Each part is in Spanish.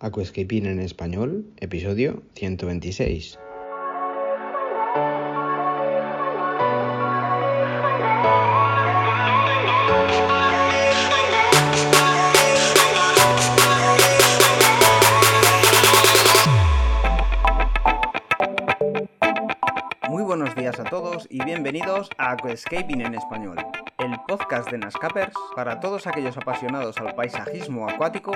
Aquascaping en español, episodio 126. Muy buenos días a todos y bienvenidos a Aquascaping en español, el podcast de Nascapers para todos aquellos apasionados al paisajismo acuático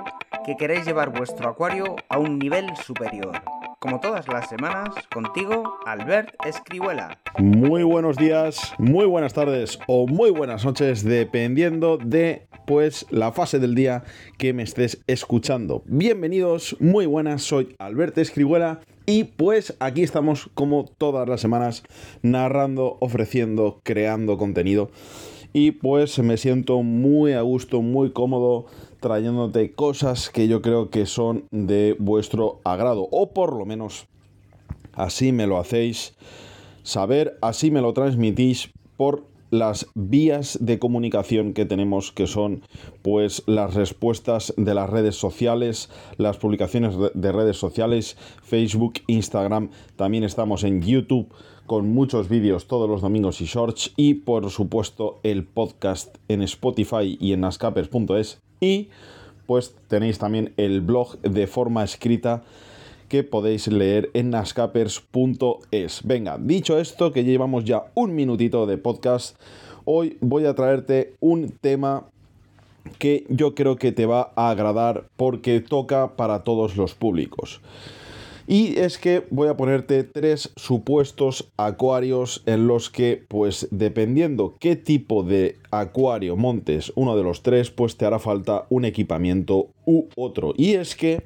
que queréis llevar vuestro acuario a un nivel superior. Como todas las semanas, contigo, Albert Escribuela. Muy buenos días, muy buenas tardes o muy buenas noches, dependiendo de pues la fase del día que me estés escuchando. Bienvenidos, muy buenas, soy Albert Escribuela y pues aquí estamos como todas las semanas narrando, ofreciendo, creando contenido. Y pues me siento muy a gusto, muy cómodo trayéndote cosas que yo creo que son de vuestro agrado. O por lo menos así me lo hacéis saber, así me lo transmitís por las vías de comunicación que tenemos que son pues las respuestas de las redes sociales, las publicaciones de redes sociales, Facebook, Instagram, también estamos en YouTube con muchos vídeos todos los domingos y shorts y por supuesto el podcast en Spotify y en nascapers.es y pues tenéis también el blog de forma escrita que podéis leer en nascapers.es. Venga, dicho esto, que llevamos ya un minutito de podcast, hoy voy a traerte un tema que yo creo que te va a agradar porque toca para todos los públicos. Y es que voy a ponerte tres supuestos acuarios en los que, pues dependiendo qué tipo de acuario montes uno de los tres, pues te hará falta un equipamiento u otro. Y es que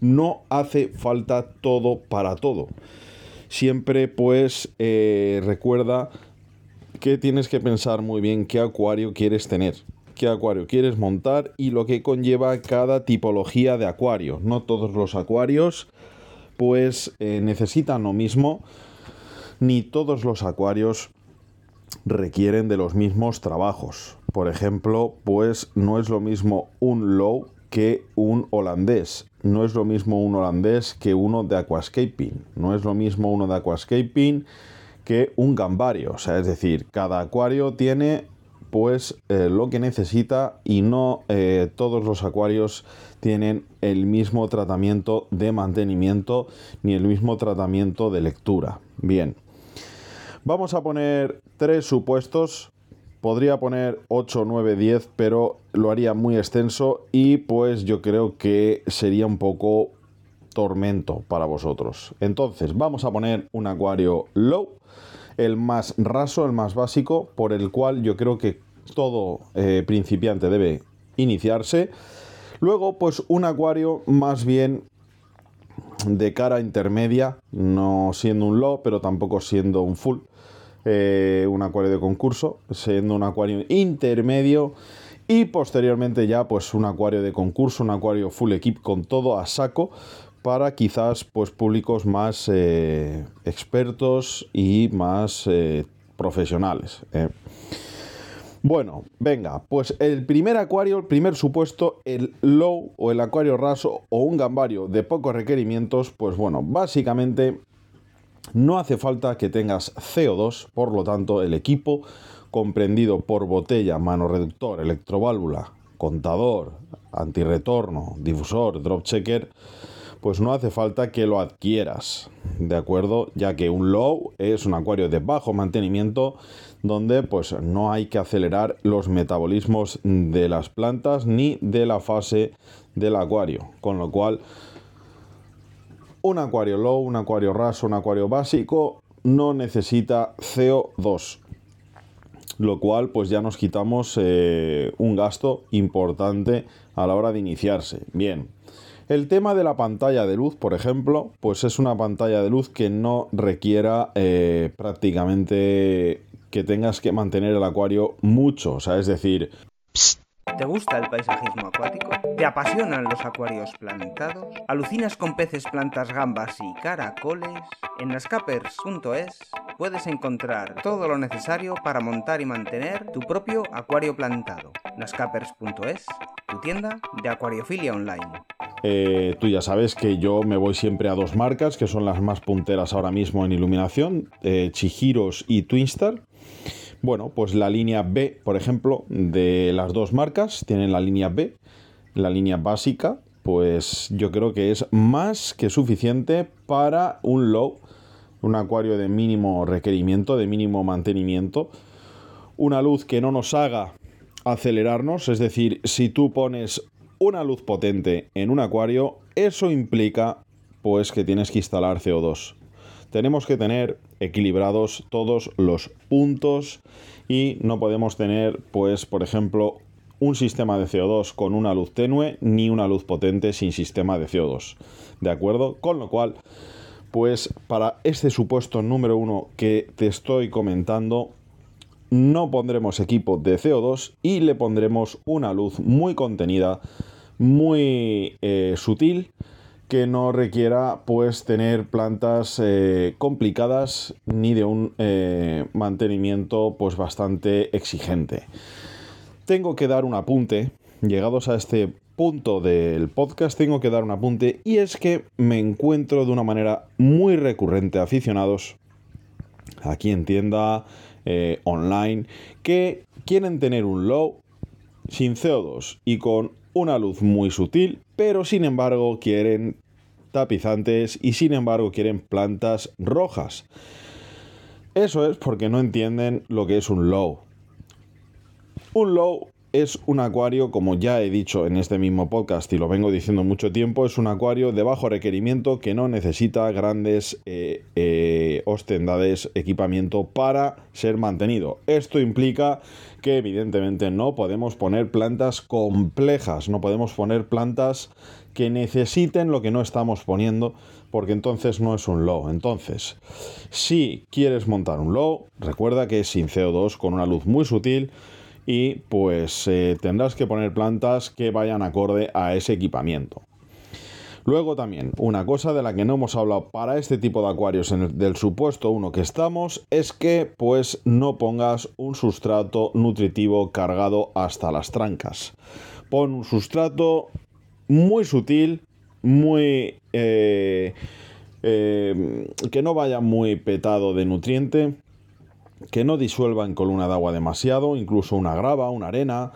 no hace falta todo para todo. Siempre pues eh, recuerda que tienes que pensar muy bien qué acuario quieres tener, qué acuario quieres montar y lo que conlleva cada tipología de acuario. No todos los acuarios pues eh, necesitan lo mismo, ni todos los acuarios requieren de los mismos trabajos. Por ejemplo, pues no es lo mismo un low que un holandés. No es lo mismo un holandés que uno de aquascaping. No es lo mismo uno de aquascaping que un gambario. O sea, es decir, cada acuario tiene pues eh, lo que necesita y no eh, todos los acuarios tienen el mismo tratamiento de mantenimiento ni el mismo tratamiento de lectura. Bien, vamos a poner tres supuestos. Podría poner 8, 9, 10, pero lo haría muy extenso y pues yo creo que sería un poco tormento para vosotros. Entonces, vamos a poner un acuario low el más raso, el más básico, por el cual yo creo que todo eh, principiante debe iniciarse. Luego, pues un acuario más bien de cara intermedia, no siendo un low, pero tampoco siendo un full. Eh, un acuario de concurso, siendo un acuario intermedio. Y posteriormente ya pues un acuario de concurso, un acuario full equip con todo a saco para quizás pues públicos más eh, expertos y más eh, profesionales. Eh. Bueno, venga, pues el primer acuario, el primer supuesto, el low o el acuario raso o un gambario de pocos requerimientos, pues bueno, básicamente no hace falta que tengas CO2, por lo tanto el equipo comprendido por botella, mano reductor, electroválvula, contador, antirretorno, difusor, drop checker, pues no hace falta que lo adquieras, ¿de acuerdo? Ya que un low es un acuario de bajo mantenimiento donde pues no hay que acelerar los metabolismos de las plantas ni de la fase del acuario, con lo cual un acuario low, un acuario raso, un acuario básico no necesita CO2, lo cual pues ya nos quitamos eh, un gasto importante a la hora de iniciarse. Bien, el tema de la pantalla de luz, por ejemplo, pues es una pantalla de luz que no requiera eh, prácticamente que tengas que mantener el acuario mucho, o sea, es decir... ¿Te gusta el paisajismo acuático? ¿Te apasionan los acuarios plantados? ¿Alucinas con peces, plantas, gambas y caracoles? En nascapers.es puedes encontrar todo lo necesario para montar y mantener tu propio acuario plantado. nascapers.es, tu tienda de acuariofilia online. Eh, tú ya sabes que yo me voy siempre a dos marcas que son las más punteras ahora mismo en iluminación, eh, Chihiros y Twinstar. Bueno, pues la línea B, por ejemplo, de las dos marcas, tienen la línea B, la línea básica, pues yo creo que es más que suficiente para un low, un acuario de mínimo requerimiento, de mínimo mantenimiento, una luz que no nos haga acelerarnos, es decir, si tú pones una luz potente en un acuario, eso implica pues que tienes que instalar CO2 tenemos que tener equilibrados todos los puntos y no podemos tener, pues, por ejemplo, un sistema de CO2 con una luz tenue ni una luz potente sin sistema de CO2. ¿De acuerdo? Con lo cual, pues para este supuesto número uno que te estoy comentando, no pondremos equipo de CO2 y le pondremos una luz muy contenida, muy eh, sutil que no requiera pues tener plantas eh, complicadas ni de un eh, mantenimiento pues bastante exigente. Tengo que dar un apunte, llegados a este punto del podcast tengo que dar un apunte y es que me encuentro de una manera muy recurrente aficionados aquí en tienda eh, online que quieren tener un low sin CO2 y con una luz muy sutil, pero sin embargo quieren tapizantes y sin embargo quieren plantas rojas. Eso es porque no entienden lo que es un low. Un low es un acuario, como ya he dicho en este mismo podcast y lo vengo diciendo mucho tiempo, es un acuario de bajo requerimiento que no necesita grandes eh, eh, hostendades, equipamiento para ser mantenido. Esto implica que evidentemente no podemos poner plantas complejas, no podemos poner plantas que necesiten lo que no estamos poniendo, porque entonces no es un low. Entonces, si quieres montar un low, recuerda que es sin CO2, con una luz muy sutil, y pues eh, tendrás que poner plantas que vayan acorde a ese equipamiento. Luego también, una cosa de la que no hemos hablado para este tipo de acuarios en el, del supuesto uno que estamos es que pues no pongas un sustrato nutritivo cargado hasta las trancas. Pon un sustrato muy sutil, muy... Eh, eh, que no vaya muy petado de nutriente, que no disuelva en columna de agua demasiado, incluso una grava, una arena,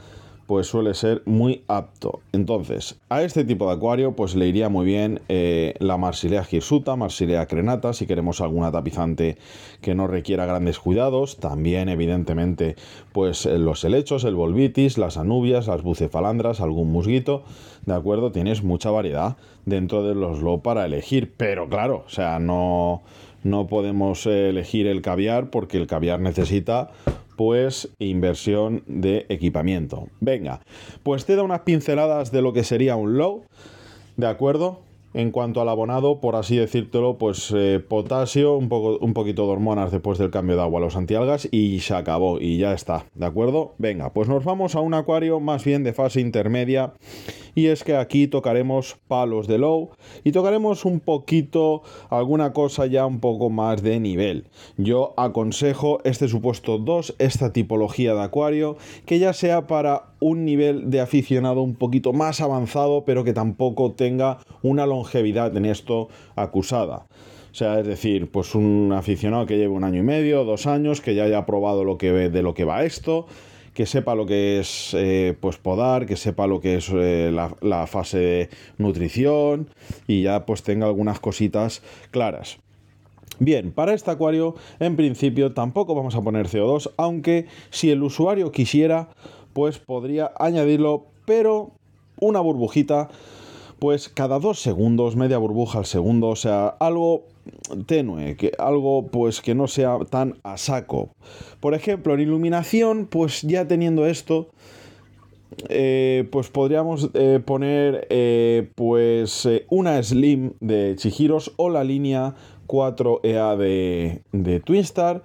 pues suele ser muy apto. Entonces, a este tipo de acuario pues le iría muy bien eh, la Marsilea girsuta, Marsilea crenata, si queremos alguna tapizante que no requiera grandes cuidados. También, evidentemente, pues eh, los helechos, el volvitis, las anubias, las bucefalandras, algún musguito. ¿De acuerdo? Tienes mucha variedad dentro de los low para elegir, pero claro, o sea, no, no podemos elegir el caviar porque el caviar necesita pues inversión de equipamiento. Venga, pues te da unas pinceladas de lo que sería un low, ¿de acuerdo? En cuanto al abonado, por así decírtelo, pues eh, potasio, un, poco, un poquito de hormonas después del cambio de agua, los antialgas y se acabó y ya está, ¿de acuerdo? Venga, pues nos vamos a un acuario más bien de fase intermedia y es que aquí tocaremos palos de low y tocaremos un poquito alguna cosa ya un poco más de nivel. Yo aconsejo este supuesto 2, esta tipología de acuario, que ya sea para un nivel de aficionado un poquito más avanzado, pero que tampoco tenga una longevidad en esto acusada. O sea, es decir, pues un aficionado que lleve un año y medio, dos años, que ya haya probado lo que de lo que va esto, que sepa lo que es eh, pues podar, que sepa lo que es eh, la, fase de nutrición y ya pues tenga algunas cositas claras. Bien, para este acuario en principio tampoco vamos a poner CO2, aunque si el usuario quisiera, pues podría añadirlo, pero una burbujita, pues cada dos segundos, media burbuja al segundo, o sea, algo tenue, que algo pues que no sea tan a saco. Por ejemplo, en iluminación, pues ya teniendo esto, eh, pues podríamos eh, poner eh, pues una Slim de Chihiros o la línea 4EA de, de Twinstar.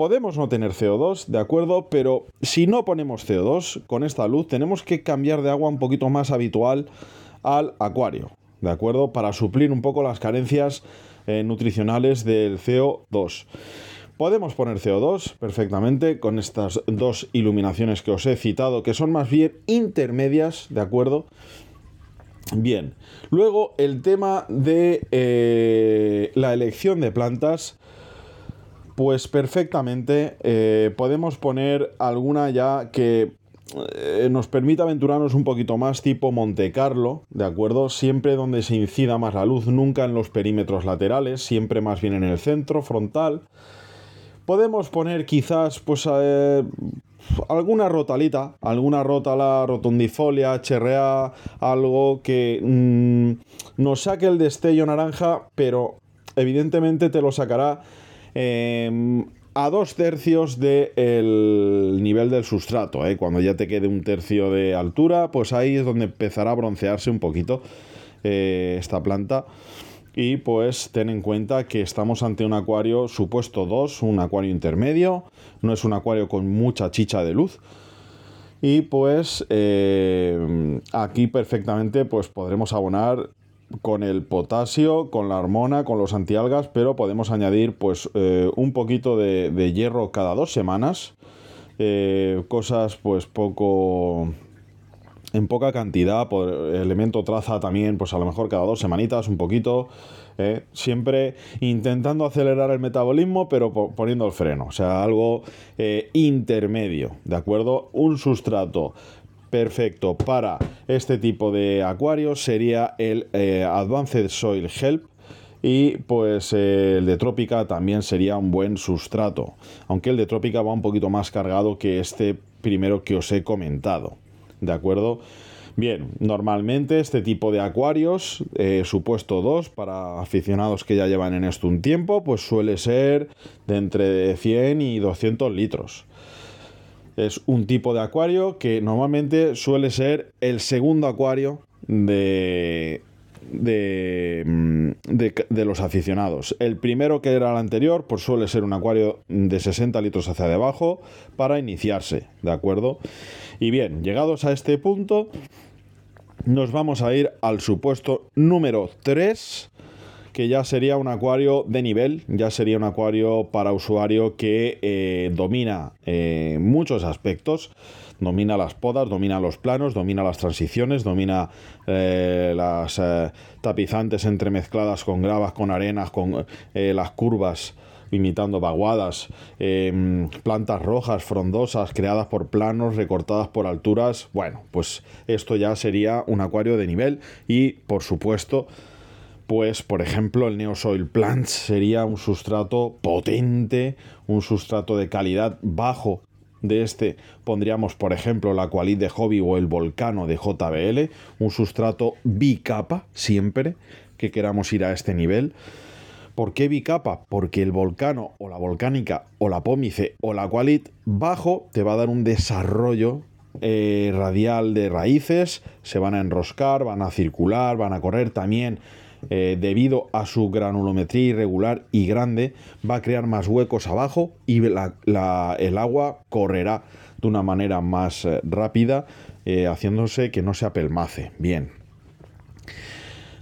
Podemos no tener CO2, de acuerdo, pero si no ponemos CO2 con esta luz, tenemos que cambiar de agua un poquito más habitual al acuario. ¿de acuerdo? Para suplir un poco las carencias eh, nutricionales del CO2. Podemos poner CO2 perfectamente con estas dos iluminaciones que os he citado, que son más bien intermedias, ¿de acuerdo? Bien, luego el tema de eh, la elección de plantas, pues perfectamente eh, podemos poner alguna ya que eh, nos permita aventurarnos un poquito más tipo Monte Carlo, ¿de acuerdo? Siempre donde se incida más la luz, nunca en los perímetros laterales, siempre más bien en el centro, frontal. Podemos poner quizás pues alguna rotalita, alguna rótala rotundifolia, HRA, algo que mm, nos saque el destello naranja, pero evidentemente te lo sacará em, a dos tercios del nivel del sustrato. ¿eh? Cuando ya te quede un tercio de altura, pues ahí es donde empezará a broncearse un poquito eh, esta planta. Y pues ten en cuenta que estamos ante un acuario supuesto 2, un acuario intermedio, no es un acuario con mucha chicha de luz. Y pues eh, aquí perfectamente pues podremos abonar con el potasio, con la hormona, con los antialgas, pero podemos añadir pues eh, un poquito de, hierro cada dos semanas. Eh, cosas pues poco en poca cantidad, por elemento traza también, pues a lo mejor cada dos semanitas, un poquito, ¿eh? siempre intentando acelerar el metabolismo, pero poniendo el freno, o sea, algo intermedio, ¿de acuerdo? Un sustrato perfecto para este tipo de acuarios sería el eh, Advanced Soil Help, y pues el de Trópica también sería un buen sustrato, aunque el de Trópica va un poquito más cargado que este primero que os he comentado. ¿de acuerdo? Bien, normalmente este tipo de acuarios, eh, supuesto 2, para aficionados que ya llevan en esto un tiempo, pues suele ser de entre 100 y 200 litros. Es un tipo de acuario que normalmente suele ser el segundo acuario de, de, mm, de, los aficionados. El primero que era el anterior, pues suele ser un acuario de 60 litros hacia debajo para iniciarse, ¿de acuerdo? Y bien, llegados a este punto, nos vamos a ir al supuesto número 3, que ya sería un acuario de nivel, ya sería un acuario para usuario que eh, domina eh, muchos aspectos. Domina las podas, domina los planos, domina las transiciones, domina eh, las tapizantes entremezcladas con gravas, con arenas, con las curvas imitando vaguadas, em, plantas rojas, frondosas, creadas por planos, recortadas por alturas. Bueno, pues esto ya sería un acuario de nivel y, por supuesto, pues por ejemplo el Neosoil Plants sería un sustrato potente, un sustrato de calidad bajo. De este pondríamos, por ejemplo, la Qualit de Hobby o el Volcano de JBL, un sustrato bicapa siempre que queramos ir a este nivel. ¿Por qué bicapa? Porque el volcano o la volcánica o la pómice o la qualit bajo te va a dar un desarrollo eh, radial de raíces, se van a enroscar, van a circular, van a correr también. Eh, debido a su granulometría irregular y grande, va a crear más huecos abajo y el agua correrá de una manera más eh, rápida, haciéndose que no se apelmace. Bien.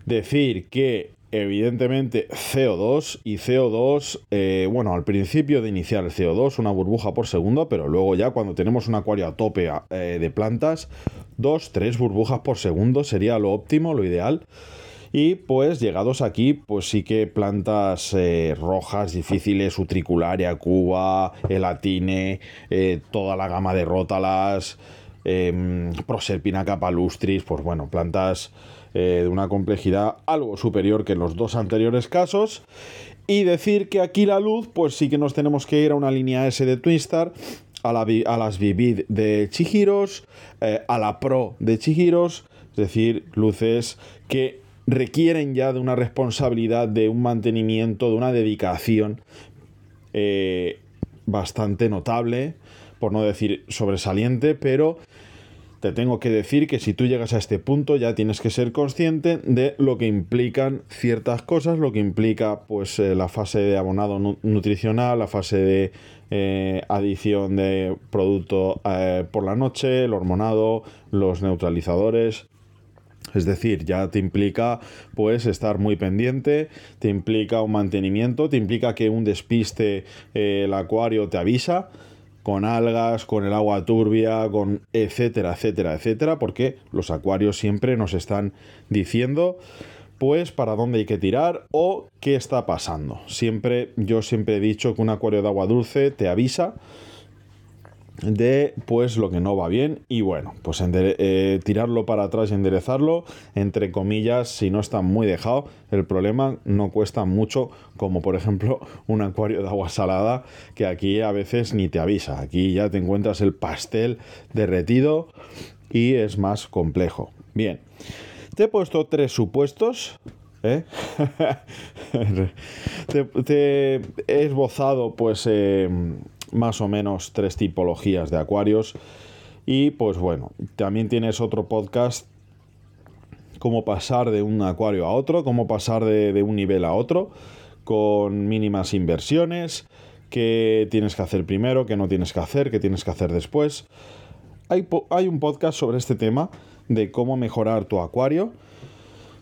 Decir que evidentemente CO2 y CO2, eh, bueno, al principio de iniciar el CO2, una burbuja por segundo, pero luego ya cuando tenemos un acuario a tope eh, de plantas, dos, tres burbujas por segundo sería lo óptimo, lo ideal. Y pues llegados aquí, pues sí que plantas eh, rojas, difíciles, utricularia, cuba, elatine, toda la gama de rótalas, em, proserpina capalustris, pues bueno, plantas eh, de una complejidad algo superior que en los dos anteriores casos. Y decir que aquí la luz, pues sí que nos tenemos que ir a una línea S de Twinstar, a, la, a las Vivid de Chihiros, eh, a la Pro de Chihiros, es decir, luces que requieren ya de una responsabilidad, de un mantenimiento, de una dedicación eh, bastante notable, por no decir sobresaliente, pero te tengo que decir que si tú llegas a este punto ya tienes que ser consciente de lo que implican ciertas cosas, lo que implica pues eh, la fase de abonado nutricional, la fase de eh, adición de producto por la noche, el hormonado, los neutralizadores. Es decir, ya te implica pues estar muy pendiente, te implica un mantenimiento, te implica que un despiste el acuario te avisa con algas, con el agua turbia, con etcétera, etcétera, etcétera, porque los acuarios siempre nos están diciendo pues para dónde hay que tirar o qué está pasando. Siempre yo siempre he dicho que un acuario de agua dulce te avisa de pues lo que no va bien. Y bueno pues eh, tirarlo para atrás y enderezarlo entre comillas si no está muy dejado. El problema no cuesta mucho como por ejemplo un acuario de agua salada que aquí a veces ni te avisa. Aquí ya te encuentras el pastel derretido y es más complejo. Bien te he puesto tres supuestos ¿eh? te, he esbozado pues eh, más o menos tres tipologías de acuarios. Y pues bueno, también tienes otro podcast, cómo pasar de un acuario a otro, cómo pasar de, un nivel a otro, con mínimas inversiones, qué tienes que hacer primero, qué no tienes que hacer, qué tienes que hacer después. Hay, hay un podcast sobre este tema de cómo mejorar tu acuario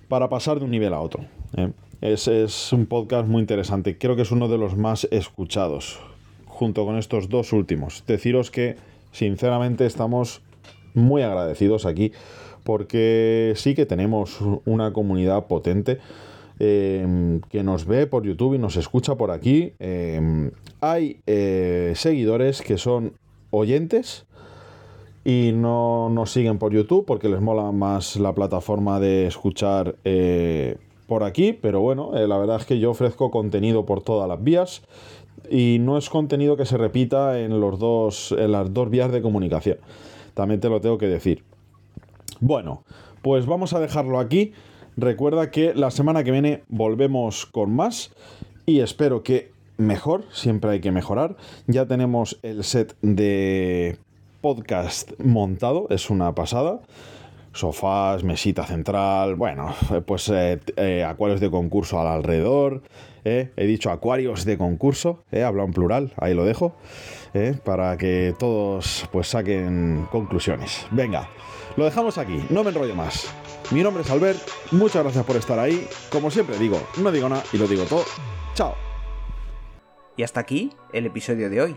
para pasar de un nivel a otro. ¿eh? Es, es un podcast muy interesante, creo que es uno de los más escuchados junto con estos dos últimos. Deciros que sinceramente estamos muy agradecidos aquí porque sí que tenemos una comunidad potente em, que nos ve por YouTube y nos escucha por aquí. Em, hay eh, seguidores que son oyentes y no nos siguen por YouTube porque les mola más la plataforma de escuchar eh, por aquí, pero bueno, eh, la verdad es que yo ofrezco contenido por todas las vías y no es contenido que se repita en, los dos, en las dos vías de comunicación. También te lo tengo que decir. Bueno, pues vamos a dejarlo aquí. Recuerda que la semana que viene volvemos con más y espero que mejor, siempre hay que mejorar. Ya tenemos el set de podcast montado, es una pasada sofás, mesita central, bueno, pues eh, eh, acuarios de concurso al alrededor, eh, he dicho acuarios de concurso, he hablado en plural, ahí lo dejo, para que todos pues saquen conclusiones. Venga, lo dejamos aquí, no me enrollo más. Mi nombre es Albert, muchas gracias por estar ahí, como siempre digo, no digo nada y lo digo todo, chao. Y hasta aquí el episodio de hoy.